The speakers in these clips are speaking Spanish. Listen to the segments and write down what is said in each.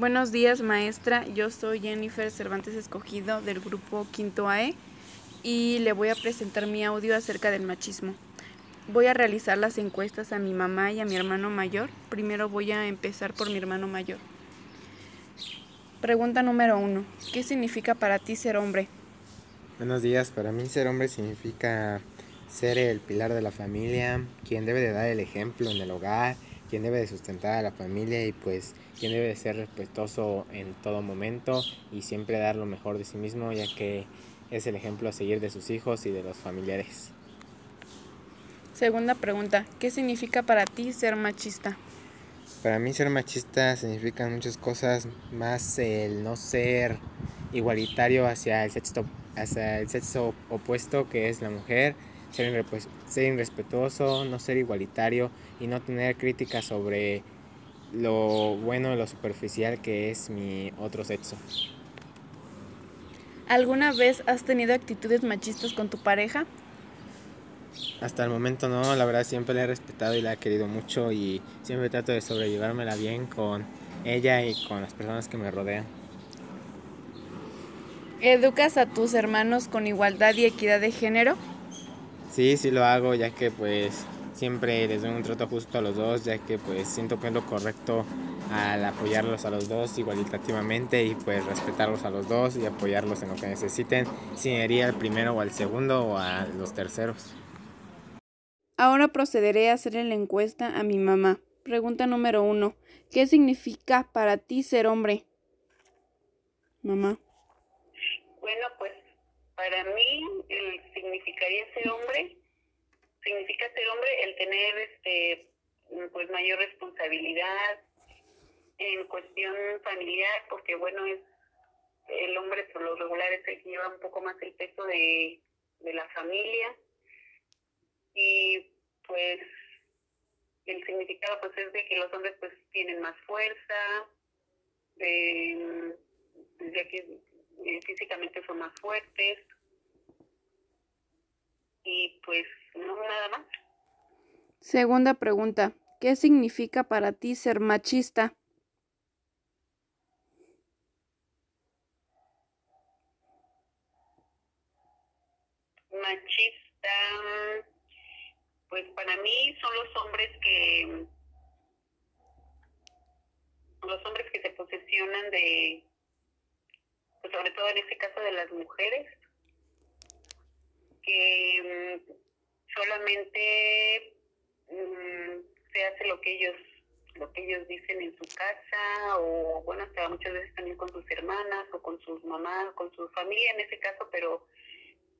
Buenos días, maestra. Yo soy Jennifer Cervantes Escogido del grupo Quinto AE y le voy a presentar mi audio acerca del machismo. Voy a realizar las encuestas a mi mamá y a mi hermano mayor. Primero voy a empezar por mi hermano mayor. Pregunta número uno. ¿Qué significa para ti ser hombre? Buenos días. Para mí ser hombre significa ser el pilar de la familia, quien debe de dar el ejemplo en el hogar, quien debe de sustentar a la familia y pues quien debe de ser respetuoso en todo momento y siempre dar lo mejor de sí mismo ya que es el ejemplo a seguir de sus hijos y de los familiares. Segunda pregunta, ¿qué significa para ti ser machista? Para mí ser machista significa muchas cosas, más el no ser igualitario hacia el sexo, hacia el sexo opuesto que es la mujer, ser, ser irrespetuoso, no ser igualitario y no tener críticas sobre lo bueno lo superficial que es mi otro sexo. ¿Alguna vez has tenido actitudes machistas con tu pareja? Hasta el momento no, la verdad siempre la he respetado y la he querido mucho y siempre trato de sobrellevármela bien con ella y con las personas que me rodean. ¿Educas a tus hermanos con igualdad y equidad de género? Sí, sí lo hago, ya que pues siempre les doy un trato justo a los dos, ya que pues siento que es lo correcto al apoyarlos a los dos igualitativamente y pues respetarlos a los dos y apoyarlos en lo que necesiten, si iría al primero o al segundo o a los terceros. Ahora procederé a hacerle la encuesta a mi mamá. Pregunta número uno. ¿Qué significa para ti ser hombre? Mamá. Bueno, pues para mí el significaría ser hombre, significa ser hombre el tener este pues mayor responsabilidad en cuestión familiar, porque bueno es el hombre por lo regular es el que lleva un poco más el peso de, de la familia. Y pues el significado pues es de que los hombres pues tienen más fuerza, de, de que eh, físicamente son más fuertes y pues no nada más. Segunda pregunta, ¿qué significa para ti ser machista? Machista, pues para mí son los hombres que los hombres que se posesionan de pues sobre todo en este caso de las mujeres, que mm, solamente mm, se hace lo que ellos lo que ellos dicen en su casa o bueno hasta muchas veces también con sus hermanas o con sus mamás con su familia en ese caso pero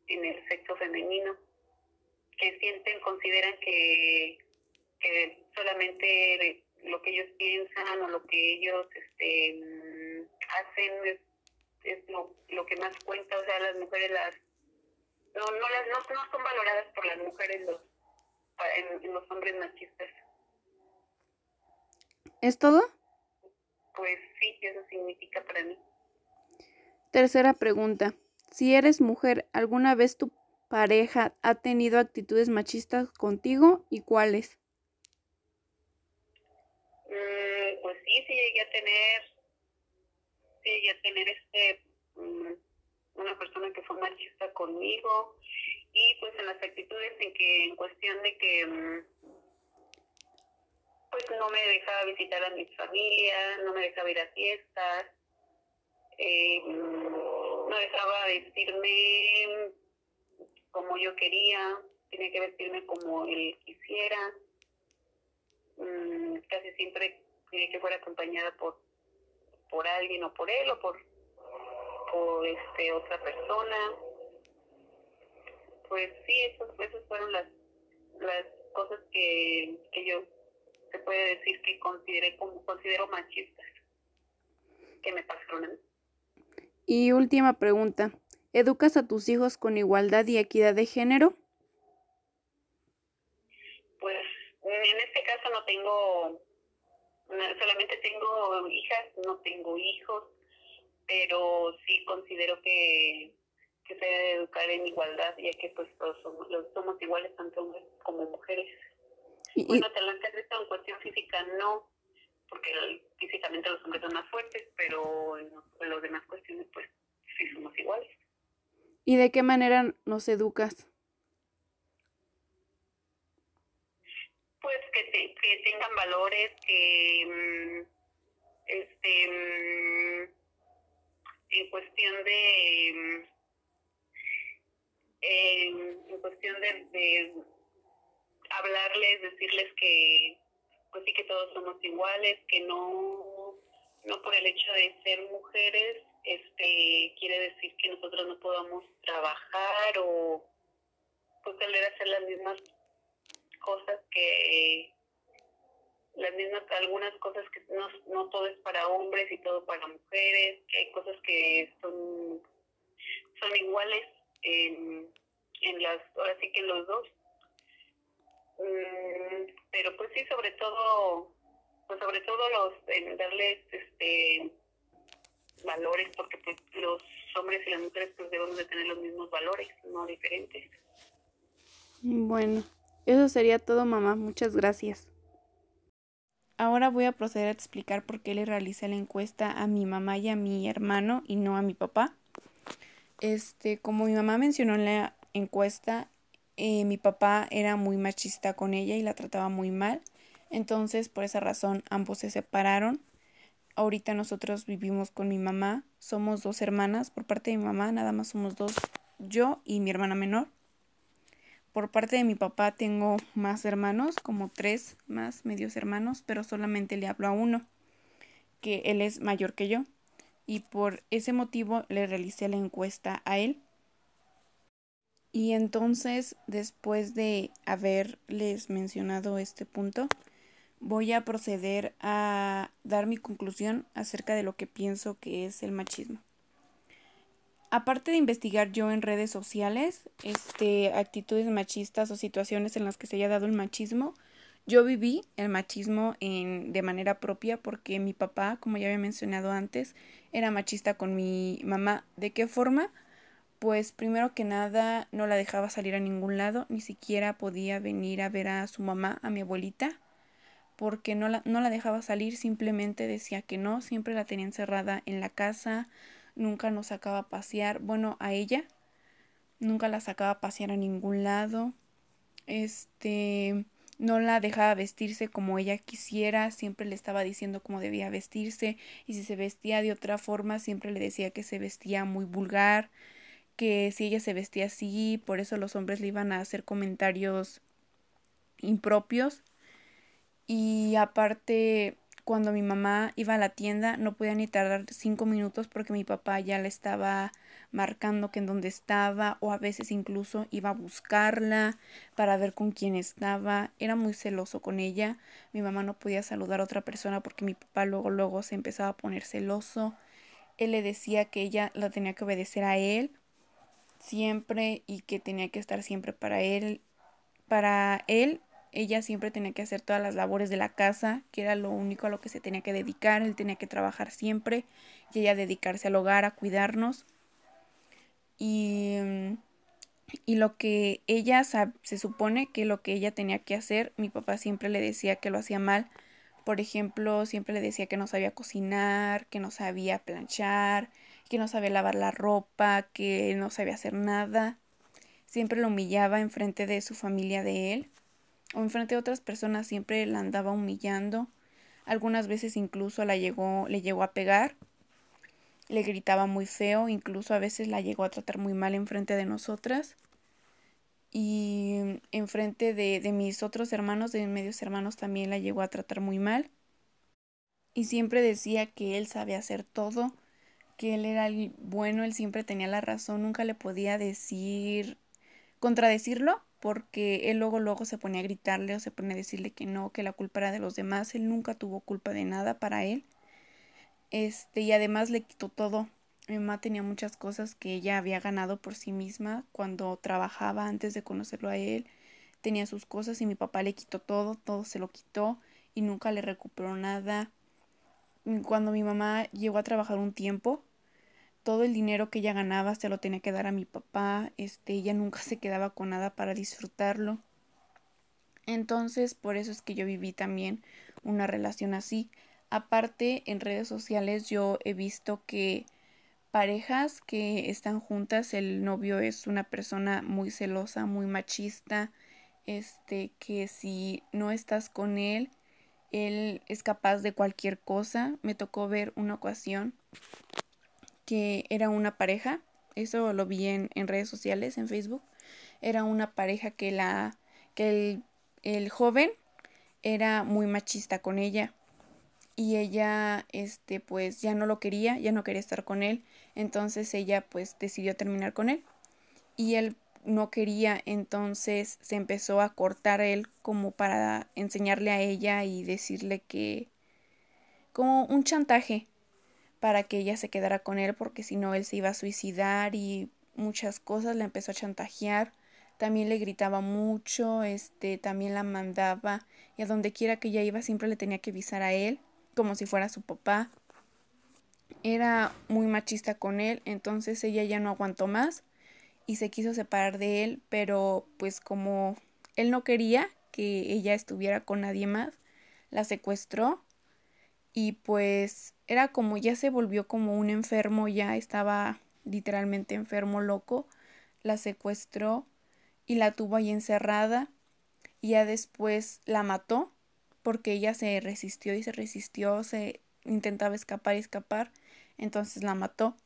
en el sexo femenino que sienten consideran que, que solamente lo que ellos piensan o lo que ellos este mm, hacen es lo, lo que más cuenta, o sea, las mujeres las no no las no, no son valoradas por las mujeres los en, los hombres machistas. ¿Es todo? Pues sí, eso significa para mí. Tercera pregunta. Si eres mujer, ¿alguna vez tu pareja ha tenido actitudes machistas contigo y cuáles? Mm, pues sí, sí llegué a tener y a tener este mm, machista conmigo y pues en las actitudes en que en cuestión de que mm, pues no me dejaba visitar a mi familia, no me dejaba ir a fiestas, eh, mm, no dejaba vestirme como yo quería, tenía que vestirme como él quisiera, casi siempre tenía que fuera acompañada por por alguien o por él o por, por este otra persona. Pues sí, esos, esas fueron las, las cosas que, que yo se puede decir que consideré como considero machistas que me pasaron a mí. Y última pregunta, ¿educas a tus hijos con igualdad y equidad de género? Pues en este caso no tengo solamente tengo hijas, no tengo hijos, pero sí considero que, que se debe educar en igualdad, ya que pues todos somos, somos iguales tanto hombres como mujeres. Y, bueno, te lo en cuestión física no, porque físicamente los hombres son más fuertes, pero en, en las demás cuestiones, pues sí somos iguales. ¿Y de qué manera nos educas? Pues que, te, que tengan valores, que mm, este mm, en cuestión de mm, en cuestión de, de hablarles, decirles que pues sí que todos somos iguales, que no no por el hecho de ser mujeres este quiere decir que nosotros no podamos trabajar o pues tener hacer las mismas cosas que las mismas algunas cosas que no, no todo es para hombres y todo para mujeres que hay cosas que son son iguales en, en las ahora sí que en los dos. Mm, pero pues sí sobre todo pues sobre todo los en darles este valores porque pues los hombres y las mujeres pues debemos de tener los mismos valores no diferentes. Bueno eso sería todo mamá. Muchas gracias. Ahora voy a proceder a explicar por qué le realicé la encuesta a mi mamá y a mi hermano y no a mi papá. Este, como mi mamá mencionó en la encuesta, eh, mi papá era muy machista con ella y la trataba muy mal. Entonces, por esa razón, ambos se separaron. Ahorita nosotros vivimos con mi mamá. Somos dos hermanas. Por parte de mi mamá, nada más somos dos, yo y mi hermana menor. Por parte de mi papá tengo más hermanos, como tres más medios hermanos, pero solamente le hablo a uno, que él es mayor que yo. Y por ese motivo le realicé la encuesta a él. Y entonces, después de haberles mencionado este punto, voy a proceder a dar mi conclusión acerca de lo que pienso que es el machismo aparte de investigar yo en redes sociales, este, actitudes machistas o situaciones en las que se haya dado el machismo, yo viví el machismo en, de manera propia porque mi papá, como ya había mencionado antes, era machista con mi mamá. ¿De qué forma? Pues primero que nada no la dejaba salir a ningún lado, ni siquiera podía venir a ver a su mamá, a mi abuelita, porque no la, no la dejaba salir, simplemente decía que no, siempre la tenía encerrada en la casa, nunca nos sacaba a pasear, bueno, a ella, nunca la sacaba a pasear a ningún lado, este, no la dejaba vestirse como ella quisiera, siempre le estaba diciendo cómo debía vestirse y si se vestía de otra forma siempre le decía que se vestía muy vulgar, que si ella se vestía así, por eso los hombres le iban a hacer comentarios impropios. Y aparte cuando mi mamá iba a la tienda no podía ni tardar cinco minutos porque mi papá ya le estaba marcando que en dónde estaba o a veces incluso iba a buscarla para ver con quién estaba. Era muy celoso con ella. Mi mamá no podía saludar a otra persona porque mi papá luego luego se empezaba a poner celoso. Él le decía que ella la tenía que obedecer a él siempre y que tenía que estar siempre para él. Para él ella siempre tenía que hacer todas las labores de la casa, que era lo único a lo que se tenía que dedicar, él tenía que trabajar siempre y ella dedicarse al hogar, a cuidarnos. Y, y lo que ella se supone que lo que ella tenía que hacer, mi papá siempre le decía que lo hacía mal. Por ejemplo, siempre le decía que no sabía cocinar, que no sabía planchar, que no sabía lavar la ropa, que no sabía hacer nada. Siempre lo humillaba en frente de su familia de él o enfrente de otras personas siempre la andaba humillando. Algunas veces incluso la llegó, le llegó a pegar, le gritaba muy feo, incluso a veces la llegó a tratar muy mal enfrente de nosotras. Y enfrente de, de mis otros hermanos, de mis medios hermanos, también la llegó a tratar muy mal. Y siempre decía que él sabía hacer todo, que él era el bueno, él siempre tenía la razón, nunca le podía decir, contradecirlo, porque él luego luego se ponía a gritarle o se ponía a decirle que no, que la culpa era de los demás, él nunca tuvo culpa de nada para él. Este, y además le quitó todo. Mi mamá tenía muchas cosas que ella había ganado por sí misma cuando trabajaba antes de conocerlo a él. Tenía sus cosas y mi papá le quitó todo, todo se lo quitó y nunca le recuperó nada. Cuando mi mamá llegó a trabajar un tiempo, todo el dinero que ella ganaba se lo tenía que dar a mi papá, este, ella nunca se quedaba con nada para disfrutarlo. Entonces, por eso es que yo viví también una relación así. Aparte, en redes sociales yo he visto que parejas que están juntas, el novio es una persona muy celosa, muy machista, este que si no estás con él, él es capaz de cualquier cosa. Me tocó ver una ocasión que era una pareja, eso lo vi en, en redes sociales, en Facebook, era una pareja que la que el, el joven era muy machista con ella y ella este pues ya no lo quería, ya no quería estar con él, entonces ella pues decidió terminar con él y él no quería, entonces se empezó a cortar él como para enseñarle a ella y decirle que como un chantaje para que ella se quedara con él porque si no él se iba a suicidar y muchas cosas le empezó a chantajear también le gritaba mucho este también la mandaba y a donde quiera que ella iba siempre le tenía que avisar a él como si fuera su papá. Era muy machista con él, entonces ella ya no aguantó más y se quiso separar de él, pero pues como él no quería que ella estuviera con nadie más, la secuestró y pues era como ya se volvió como un enfermo, ya estaba literalmente enfermo, loco, la secuestró y la tuvo ahí encerrada y ya después la mató porque ella se resistió y se resistió, se intentaba escapar y escapar, entonces la mató.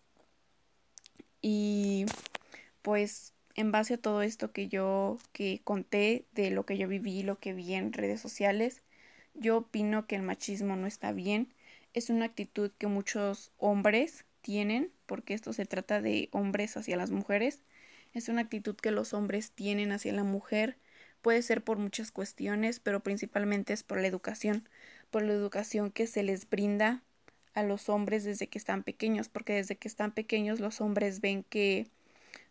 Y pues en base a todo esto que yo que conté de lo que yo viví, lo que vi en redes sociales, yo opino que el machismo no está bien. Es una actitud que muchos hombres tienen, porque esto se trata de hombres hacia las mujeres. Es una actitud que los hombres tienen hacia la mujer Puede ser por muchas cuestiones, pero principalmente es por la educación, por la educación que se les brinda a los hombres desde que están pequeños, porque desde que están pequeños los hombres ven que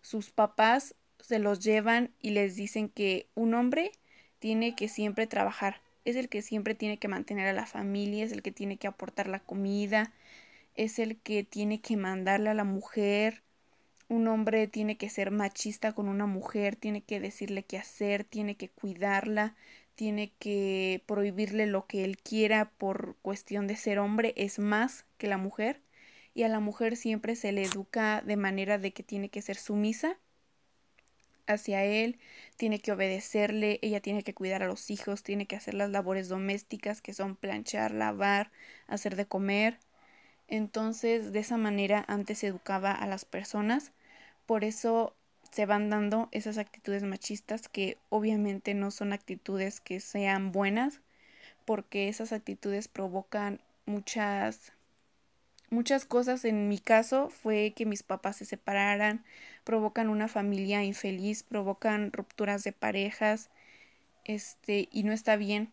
sus papás se los llevan y les dicen que un hombre tiene que siempre trabajar, es el que siempre tiene que mantener a la familia, es el que tiene que aportar la comida, es el que tiene que mandarle a la mujer, un hombre tiene que ser machista con una mujer, tiene que decirle qué hacer, tiene que cuidarla, tiene que prohibirle lo que él quiera por cuestión de ser hombre, es más que la mujer. Y a la mujer siempre se le educa de manera de que tiene que ser sumisa hacia él, tiene que obedecerle, ella tiene que cuidar a los hijos, tiene que hacer las labores domésticas que son planchar, lavar, hacer de comer. Entonces, de esa manera antes se educaba a las personas por eso se van dando esas actitudes machistas que obviamente no son actitudes que sean buenas porque esas actitudes provocan muchas muchas cosas. En mi caso fue que mis papás se separaran, provocan una familia infeliz, provocan rupturas de parejas, este, y no está bien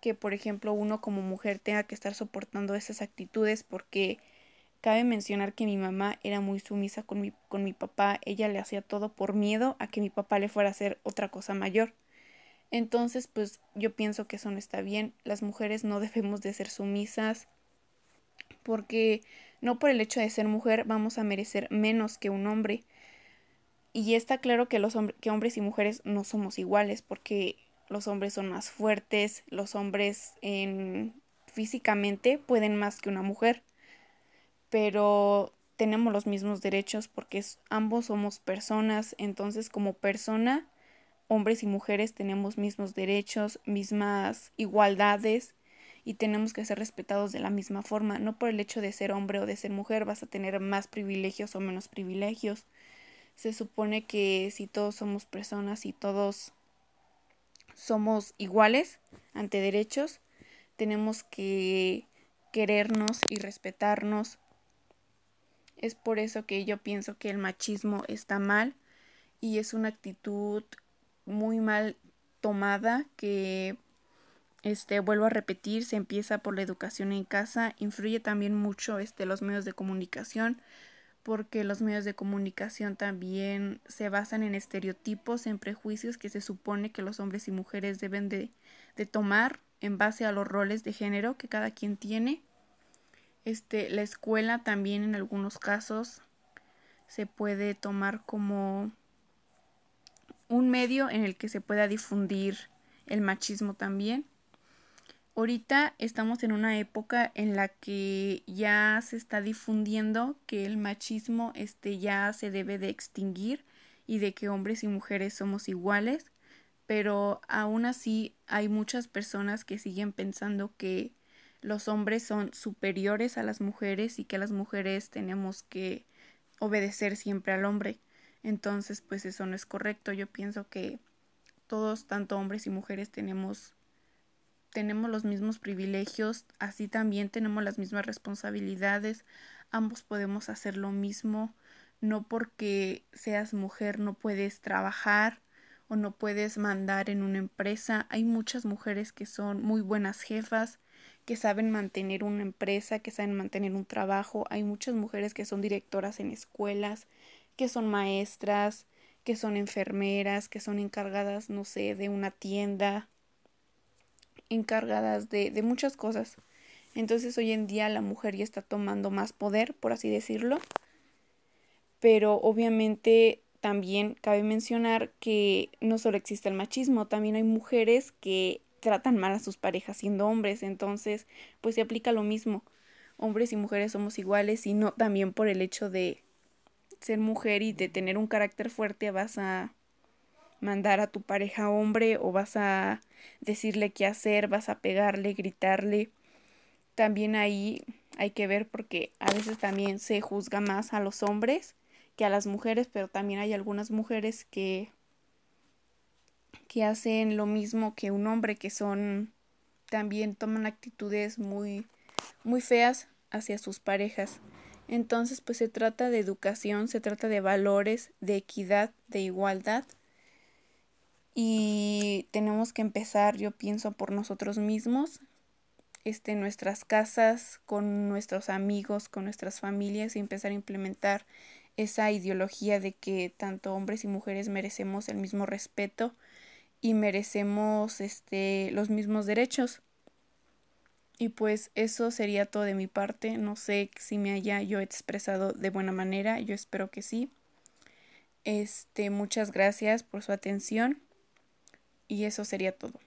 que por ejemplo uno como mujer tenga que estar soportando esas actitudes porque Cabe mencionar que mi mamá era muy sumisa con mi, con mi papá, ella le hacía todo por miedo a que mi papá le fuera a hacer otra cosa mayor. Entonces, pues yo pienso que eso no está bien, las mujeres no debemos de ser sumisas porque no por el hecho de ser mujer vamos a merecer menos que un hombre. Y está claro que los que hombres y mujeres no somos iguales porque los hombres son más fuertes, los hombres en físicamente pueden más que una mujer pero tenemos los mismos derechos porque ambos somos personas, entonces como persona, hombres y mujeres tenemos mismos derechos, mismas igualdades y tenemos que ser respetados de la misma forma. No por el hecho de ser hombre o de ser mujer vas a tener más privilegios o menos privilegios. Se supone que si todos somos personas y todos somos iguales ante derechos, tenemos que querernos y respetarnos es por eso que yo pienso que el machismo está mal y es una actitud muy mal tomada que este vuelvo a repetir, se empieza por la educación en casa, influye también mucho este los medios de comunicación porque los medios de comunicación también se basan en estereotipos, en prejuicios que se supone que los hombres y mujeres deben de, de tomar en base a los roles de género que cada quien tiene este, la escuela también en algunos casos se puede tomar como un medio en el que se pueda difundir el machismo también. Ahorita estamos en una época en la que ya se está difundiendo que el machismo este ya se debe de extinguir y de que hombres y mujeres somos iguales, pero aún así hay muchas personas que siguen pensando que los hombres son superiores a las mujeres y que las mujeres tenemos que obedecer siempre al hombre. Entonces, pues eso no es correcto. Yo pienso que todos, tanto hombres y mujeres, tenemos tenemos los mismos privilegios, así también tenemos las mismas responsabilidades, ambos podemos hacer lo mismo, no porque seas mujer no puedes trabajar o no puedes mandar en una empresa, hay muchas mujeres que son muy buenas jefas, que saben mantener una empresa, que saben mantener un trabajo, hay muchas mujeres que son directoras en escuelas, que son maestras, que son enfermeras, que son encargadas, no sé, de una tienda, encargadas de, de muchas cosas. Entonces hoy en día la mujer ya está tomando más poder, por así decirlo. Pero obviamente también cabe mencionar que no solo existe el machismo, también hay mujeres que tratan mal a sus parejas siendo hombres. Entonces, pues se aplica lo mismo. Hombres y mujeres somos iguales y no también por el hecho de ser mujer y de tener un carácter fuerte vas a mandar a tu pareja hombre o vas a decirle qué hacer, vas a pegarle, gritarle. También ahí hay que ver porque a veces también se juzga más a los hombres que a las mujeres, pero también hay algunas mujeres que que hacen lo mismo que un hombre, que son también toman actitudes muy muy feas hacia sus parejas. Entonces, pues se trata de educación, se trata de valores, de equidad, de igualdad y tenemos que empezar, yo pienso, por nosotros mismos, este, nuestras casas, con nuestros amigos, con nuestras familias y empezar a implementar esa ideología de que tanto hombres y mujeres merecemos el mismo respeto y merecemos este los mismos derechos. Y pues eso sería todo de mi parte. No sé si me haya yo expresado de buena manera. Yo espero que sí. Este, muchas gracias por su atención y eso sería todo.